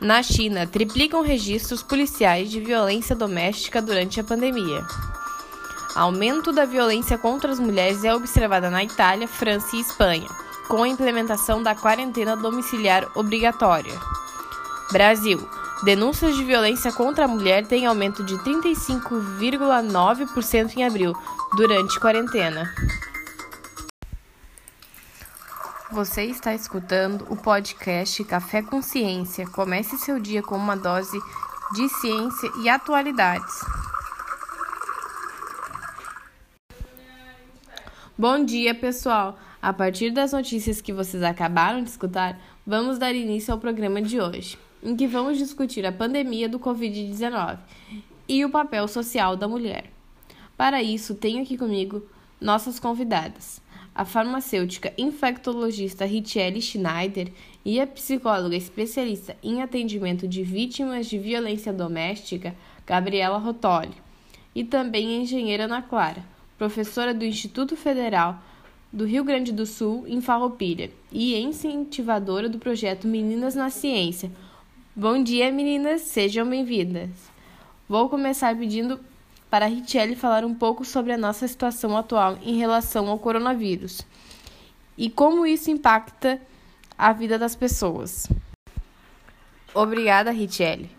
Na China, triplicam registros policiais de violência doméstica durante a pandemia. Aumento da violência contra as mulheres é observada na Itália, França e Espanha, com a implementação da quarentena domiciliar obrigatória. Brasil. Denúncias de violência contra a mulher têm aumento de 35,9% em abril, durante quarentena. Você está escutando o podcast Café com Ciência. Comece seu dia com uma dose de ciência e atualidades. Bom dia, pessoal! A partir das notícias que vocês acabaram de escutar, vamos dar início ao programa de hoje, em que vamos discutir a pandemia do Covid-19 e o papel social da mulher. Para isso, tenho aqui comigo nossas convidadas a farmacêutica infectologista Richelle Schneider e a psicóloga especialista em atendimento de vítimas de violência doméstica, Gabriela Rotoli, e também a engenheira Ana Clara, professora do Instituto Federal do Rio Grande do Sul, em Farroupilha, e incentivadora do projeto Meninas na Ciência. Bom dia, meninas, sejam bem-vindas. Vou começar pedindo para a Richelle falar um pouco sobre a nossa situação atual em relação ao coronavírus e como isso impacta a vida das pessoas. Obrigada, Richelle.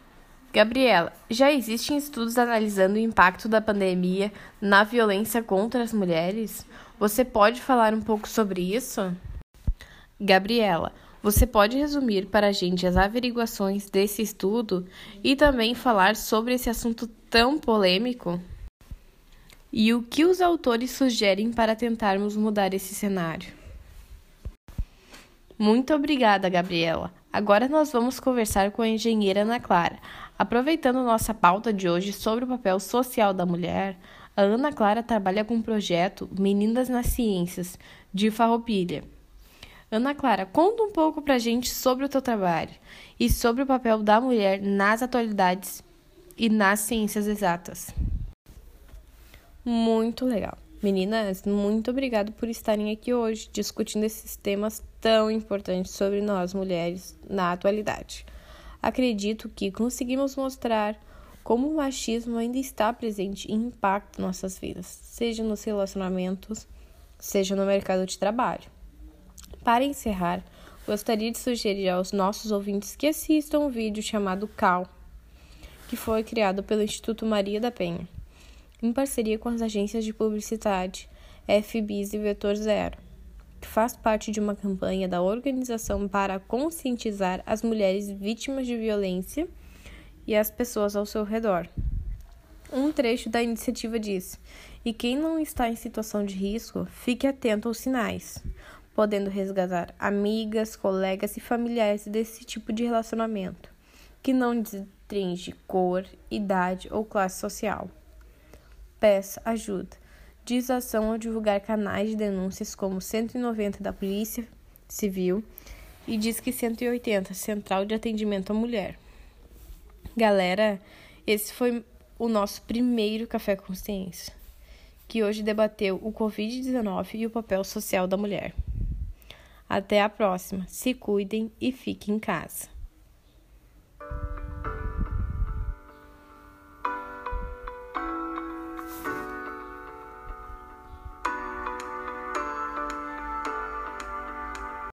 Gabriela, já existem estudos analisando o impacto da pandemia na violência contra as mulheres? Você pode falar um pouco sobre isso? Gabriela, você pode resumir para a gente as averiguações desse estudo e também falar sobre esse assunto tão polêmico? E o que os autores sugerem para tentarmos mudar esse cenário? Muito obrigada, Gabriela. Agora nós vamos conversar com a engenheira Ana Clara. Aproveitando nossa pauta de hoje sobre o papel social da mulher, a Ana Clara trabalha com o projeto Meninas nas Ciências, de Farroupilha. Ana Clara, conta um pouco pra gente sobre o teu trabalho e sobre o papel da mulher nas atualidades e nas ciências exatas. Muito legal. Meninas, muito obrigado por estarem aqui hoje discutindo esses temas tão importantes sobre nós mulheres na atualidade. Acredito que conseguimos mostrar como o machismo ainda está presente e impacta nossas vidas, seja nos relacionamentos, seja no mercado de trabalho. Para encerrar, gostaria de sugerir aos nossos ouvintes que assistam um vídeo chamado CAL, que foi criado pelo Instituto Maria da Penha, em parceria com as agências de publicidade FBIS e Vetor Zero, que faz parte de uma campanha da organização para conscientizar as mulheres vítimas de violência e as pessoas ao seu redor. Um trecho da iniciativa diz: E quem não está em situação de risco, fique atento aos sinais podendo resgatar amigas, colegas e familiares desse tipo de relacionamento, que não distingue cor, idade ou classe social. Peça ajuda. Diz ação ao divulgar canais de denúncias como 190 da Polícia Civil e diz que 180 Central de Atendimento à Mulher. Galera, esse foi o nosso primeiro Café Consciência, que hoje debateu o Covid-19 e o papel social da mulher. Até a próxima. Se cuidem e fiquem em casa.